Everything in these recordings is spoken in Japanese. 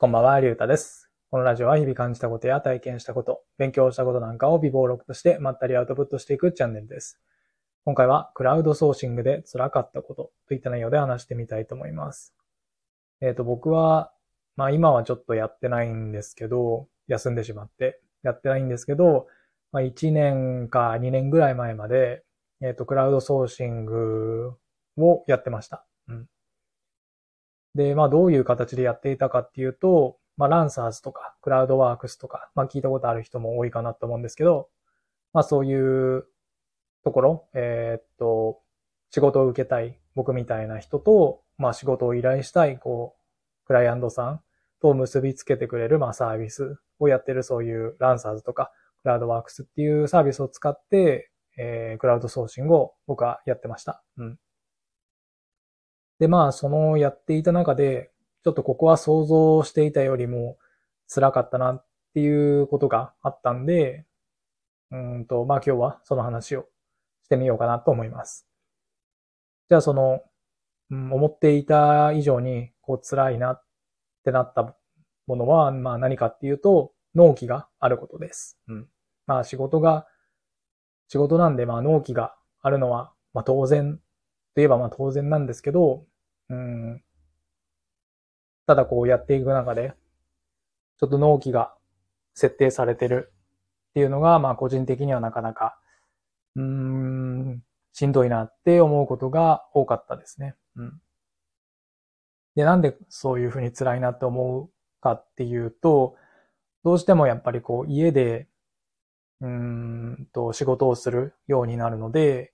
こんばんは、りゅうたです。このラジオは日々感じたことや体験したこと、勉強したことなんかを微暴録としてまったりアウトプットしていくチャンネルです。今回はクラウドソーシングで辛かったことといった内容で話してみたいと思います。えっ、と、僕は、まあ今はちょっとやってないんですけど、休んでしまってやってないんですけど、まあ1年か2年ぐらい前まで、えっ、と、クラウドソーシングをやってました。うん。で、まあどういう形でやっていたかっていうと、まあランサーズとか、クラウドワークスとか、まあ聞いたことある人も多いかなと思うんですけど、まあそういうところ、えーっと、仕事を受けたい僕みたいな人と、まあ仕事を依頼したい、こう、クライアントさんと結びつけてくれる、まあサービスをやってるそういうランサーズとか、クラウドワークスっていうサービスを使って、えークラウドソーシングを僕はやってました。うん。で、まあ、そのやっていた中で、ちょっとここは想像していたよりも辛かったなっていうことがあったんで、うんと、まあ今日はその話をしてみようかなと思います。じゃあその、うん思っていた以上にこう辛いなってなったものは、まあ何かっていうと、納期があることです。うん。まあ仕事が、仕事なんでまあ納期があるのは、まあ当然といえばまあ当然なんですけど、うん、ただこうやっていく中で、ちょっと納期が設定されてるっていうのが、まあ個人的にはなかなか、うーん、しんどいなって思うことが多かったですね。うん。で、なんでそういうふうに辛いなって思うかっていうと、どうしてもやっぱりこう家で、うんと仕事をするようになるので、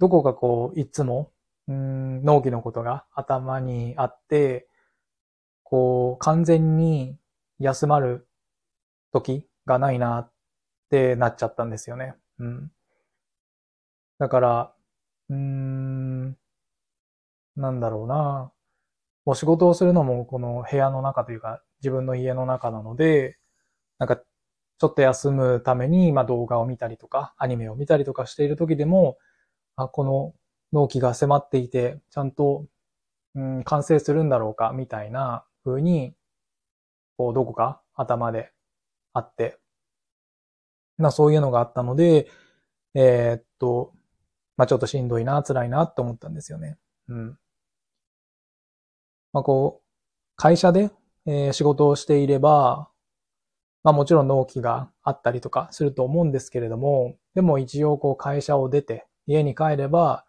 どこかこういつもうん、納期のことが頭にあって、こう、完全に休まる時がないなってなっちゃったんですよね。うん。だから、うーん、なんだろうな。お仕事をするのもこの部屋の中というか自分の家の中なので、なんかちょっと休むために、まあ動画を見たりとか、アニメを見たりとかしている時でも、あ、この納期が迫っていて、ちゃんと、うん、完成するんだろうか、みたいな風に、こう、どこか頭であって、まあそういうのがあったので、えーっと、まあちょっとしんどいな、辛いなって思ったんですよね。うん。まあこう、会社で、えー仕事をしていれば、まあもちろん納期があったりとかすると思うんですけれども、でも一応こう会社を出て家に帰れば、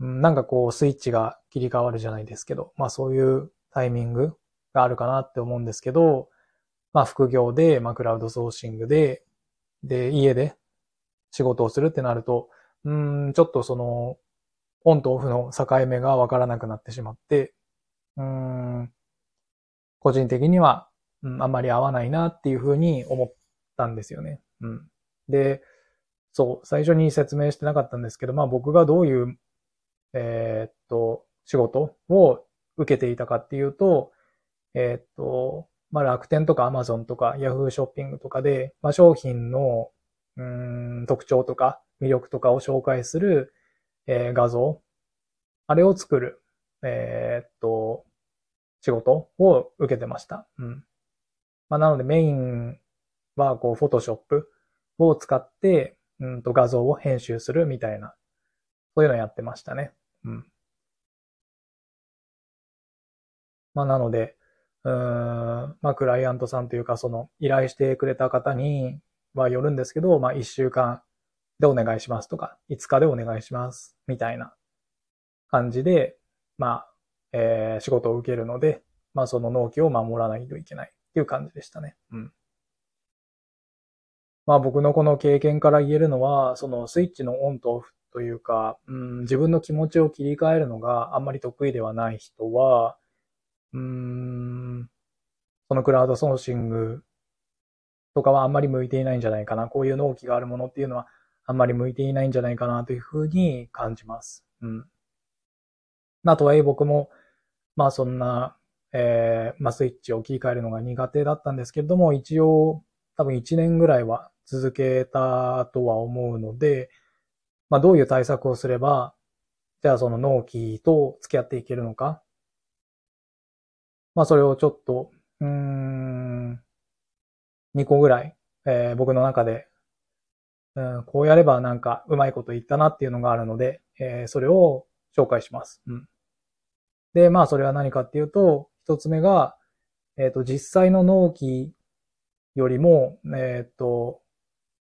なんかこうスイッチが切り替わるじゃないですけど、まあそういうタイミングがあるかなって思うんですけど、まあ副業で、まあクラウドソーシングで、で、家で仕事をするってなると、うん、ちょっとその、オンとオフの境目がわからなくなってしまって、うん、個人的には、うん、あんまり合わないなっていうふうに思ったんですよね。うん。で、そう、最初に説明してなかったんですけど、まあ僕がどういうえーっと、仕事を受けていたかっていうと、えーっと、まあ、楽天とか Amazon とか Yahoo ショッピングとかで、まあ、商品の、うん、特徴とか魅力とかを紹介する、えー画像、あれを作る、えーっと、仕事を受けてました。うん。まあ、なのでメインは、こう、Photoshop を使って、うんと画像を編集するみたいな、そういうのをやってましたね。うん。まあ、なので、うーん、まあ、クライアントさんというか、その、依頼してくれた方にはよるんですけど、まあ、1週間でお願いしますとか、5日でお願いします、みたいな感じで、まあ、えー仕事を受けるので、まあ、その納期を守らないといけないっていう感じでしたね。うん。まあ、僕のこの経験から言えるのは、そのスイッチのオンとオフというか、うん、自分の気持ちを切り替えるのがあんまり得意ではない人は、うん、そのクラウドソーシングとかはあんまり向いていないんじゃないかな。こういう納期があるものっていうのはあんまり向いていないんじゃないかなというふうに感じます。うん。まあ、とはいえ僕も、まあそんな、えー、まあスイッチを切り替えるのが苦手だったんですけれども、一応多分1年ぐらいは続けたとは思うので、まあどういう対策をすれば、じゃあその納期と付き合っていけるのか。まあそれをちょっと、うん、2個ぐらい、えー僕の中で、うん、こうやればなんかうまいこと言ったなっていうのがあるので、えーそれを紹介します。うん。で、まあそれは何かっていうと、一つ目が、えっ、と、実際の納期よりも、えっ、と、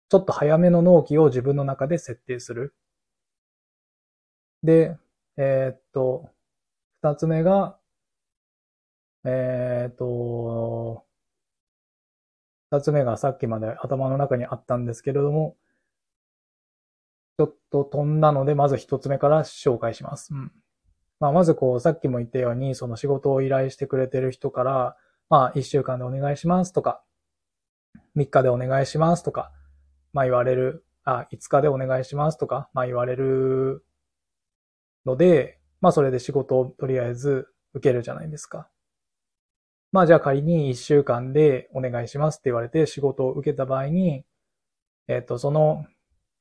ちょっと早めの納期を自分の中で設定する。で、えっ、と、二つ目が、えっ、と、二つ目がさっきまで頭の中にあったんですけれども、ちょっと飛んだので、まず一つ目から紹介します。うん。まあ、まずこう、さっきも言ったように、その仕事を依頼してくれてる人から、まあ、一週間でお願いしますとか、三日でお願いしますとか、まあ言われる、あ、五日でお願いしますとか、まあ言われるので、まあそれで仕事をとりあえず受けるじゃないですか。まあじゃあ仮に一週間でお願いしますって言われて仕事を受けた場合に、えっ、と、その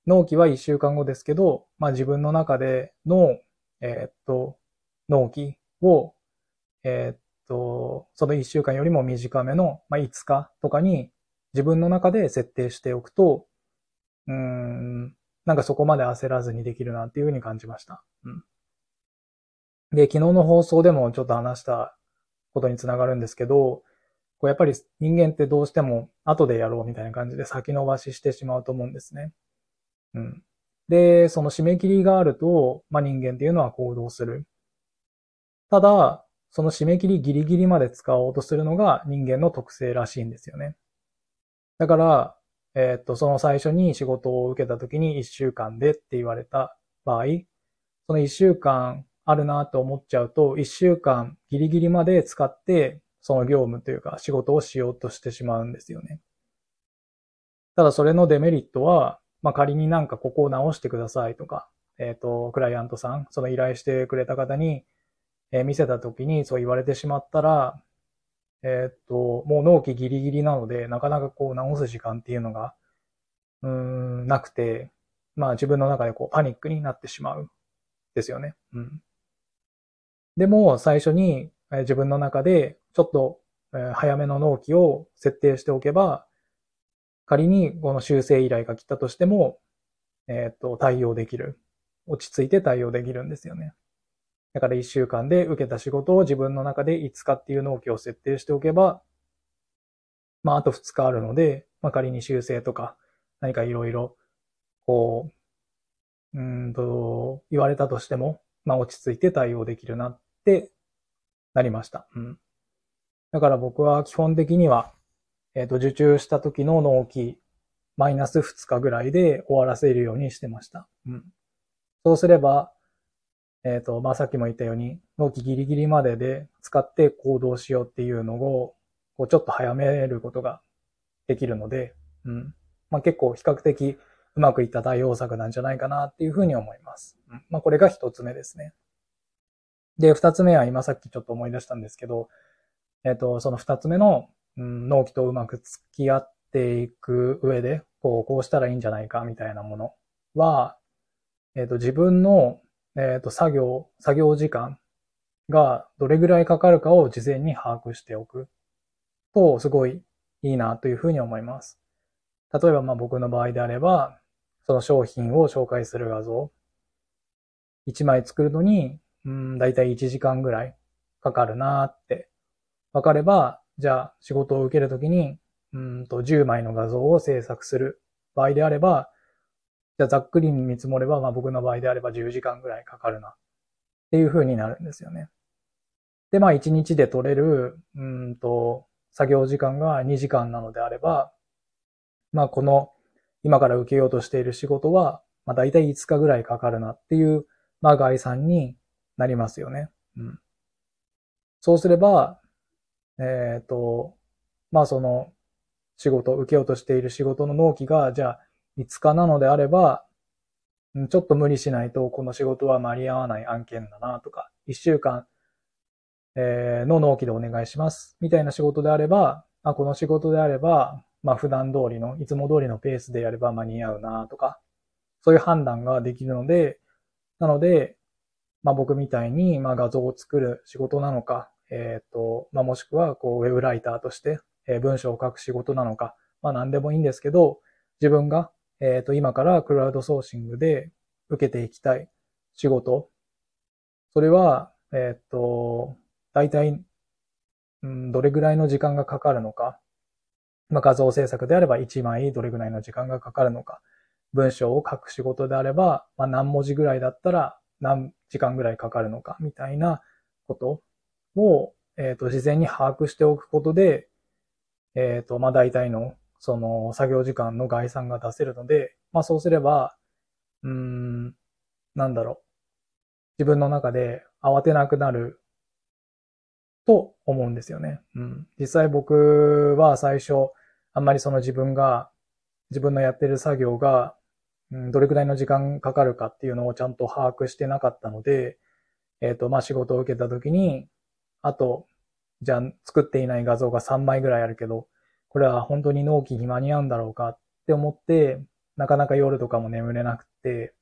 納期は一週間後ですけど、まあ自分の中での、えっ、と、納期を、えっ、と、その一週間よりも短めの、まあ5日とかに自分の中で設定しておくと、うん、なんかそこまで焦らずにできるなっていうふうに感じました。うん。で、昨日の放送でもちょっと話したことにつながるんですけど、こうやっぱり人間ってどうしても後でやろうみたいな感じで先延ばししてしまうと思うんですね。うん。で、その締め切りがあると、まあ人間っていうのは行動する。ただ、その締め切りギリギリまで使おうとするのが人間の特性らしいんですよね。だから、えーっと、その最初に仕事を受けた時に1週間でって言われた場合、その1週間あるなと思っちゃうと、1週間ギリギリまで使って、その業務というか仕事をしようとしてしまうんですよね。ただそれのデメリットは、まあ、仮になんかここを直してくださいとか、えっ、と、クライアントさん、その依頼してくれた方に、え見せた時にそう言われてしまったら、えっ、と、もう納期ギリギリなので、なかなかこう直す時間っていうのが、うん、なくて、まあ自分の中でこうパニックになってしまう。ですよね。うん。でも、最初に、え自分の中で、ちょっと、え早めの納期を設定しておけば、仮にこの修正依頼が来たとしても、えっ、と、対応できる。落ち着いて対応できるんですよね。だから1週間で受けた仕事を自分の中で5日っていう納期を設定しておけば、まあ、あと2日あるので、まあ、仮に修正とか、何かいろいろ、こう、うんと、言われたとしても、まあ、落ち着いて対応できるなってなりました。うん。だから僕は基本的には、えっ、と、受注した時の納期、マイナス2日ぐらいで終わらせるようにしてました。うん。そうすれば、えっ、と、まあ、さっきも言ったように、納期ギリギリまでで使って行動しようっていうのを、こうちょっと早めることができるので、うん。まあ、結構比較的うまくいった対応策なんじゃないかなっていうふうに思います。うん、まあ、これが一つ目ですね。で、二つ目は今さっきちょっと思い出したんですけど、えっ、と、その二つ目の、うん、納期とうまく付き合っていく上で、こう、こうしたらいいんじゃないかみたいなものは、えっ、と、自分の、えっ、と、作業、作業時間がどれぐらいかかるかを事前に把握しておくと、すごいいいなというふうに思います。例えば、まあ僕の場合であれば、その商品を紹介する画像、1枚作るのに、うん、だいたい1時間ぐらいかかるなって分かれば、じゃあ仕事を受けるときに、うんと10枚の画像を制作する場合であれば、じゃあざっくり見積もれば、まあ僕の場合であれば10時間ぐらいかかるなっていう風になるんですよね。で、まあ1日で取れる、うんと、作業時間が2時間なのであれば、まあこの今から受けようとしている仕事は、まあ大体5日ぐらいかかるなっていう、まあ概算になりますよね。うん。そうすれば、えっ、と、まあその仕事、受けようとしている仕事の納期が、じゃあ5日なのであれば、ちょっと無理しないとこの仕事は間に合わない案件だなとか、1週間、の納期でお願いします。みたいな仕事であれば、あ、この仕事であれば、まあ普段通りの、いつも通りのペースでやれば間に合うなとか、そういう判断ができるので、なので、まあ僕みたいに、まあ画像を作る仕事なのか、えっ、と、まあ、もしくは、こう、ウェブライターとして、文章を書く仕事なのか、まあ、何でもいいんですけど、自分が、えっ、と、今からクラウドソーシングで受けていきたい仕事、それは、えっ、と、大体、うん、どれぐらいの時間がかかるのか、まあ、画像制作であれば1枚どれぐらいの時間がかかるのか、文章を書く仕事であれば、まあ、何文字ぐらいだったら何時間ぐらいかかるのか、みたいなことを、えっ、ー、と、事前に把握しておくことで、えっ、ー、と、まあ、大体の、その、作業時間の概算が出せるので、まあ、そうすれば、うーん、なんだろう。自分の中で慌てなくなると思うんですよね。うん。実際僕は最初、あんまりその自分が、自分のやってる作業が、うん、どれくらいの時間かかるかっていうのをちゃんと把握してなかったので、えっ、ー、と、まあ、仕事を受けた時に、あと、じゃあ作っていない画像が3枚ぐらいあるけど、これは本当に納期に間に合うんだろうかって思って、なかなか夜とかも眠れなくて、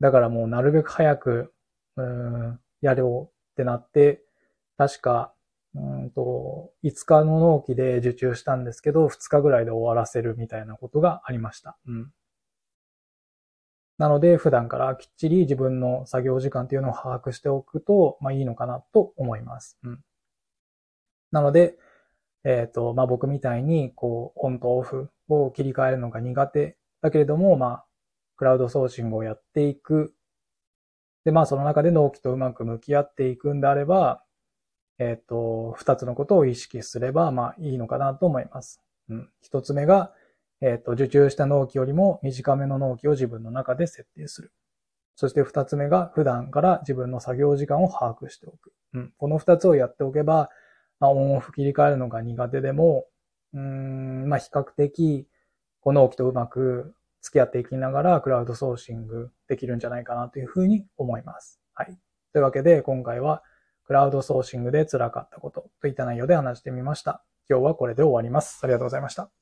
だからもうなるべく早く、うん、やろうってなって、確か、うんと、5日の納期で受注したんですけど、2日ぐらいで終わらせるみたいなことがありました。うん。なので、普段からきっちり自分の作業時間っていうのを把握しておくと、まあいいのかなと思います。うん。なので、えっ、ー、と、まあ僕みたいに、こう、オンとオフを切り替えるのが苦手だけれども、まあ、クラウドソーシングをやっていく。で、まあその中で納期とうまく向き合っていくんであれば、えっ、ー、と、二つのことを意識すれば、まあいいのかなと思います。うん。一つ目が、えっ、ー、と、受注した納期よりも短めの納期を自分の中で設定する。そして二つ目が、普段から自分の作業時間を把握しておく。うん。この二つをやっておけば、まあ、オンオフ切り替えるのが苦手でも、うん、まあ、比較的、この納期とうまく付き合っていきながら、クラウドソーシングできるんじゃないかなというふうに思います。はい。というわけで、今回は、クラウドソーシングで辛かったことといった内容で話してみました。今日はこれで終わります。ありがとうございました。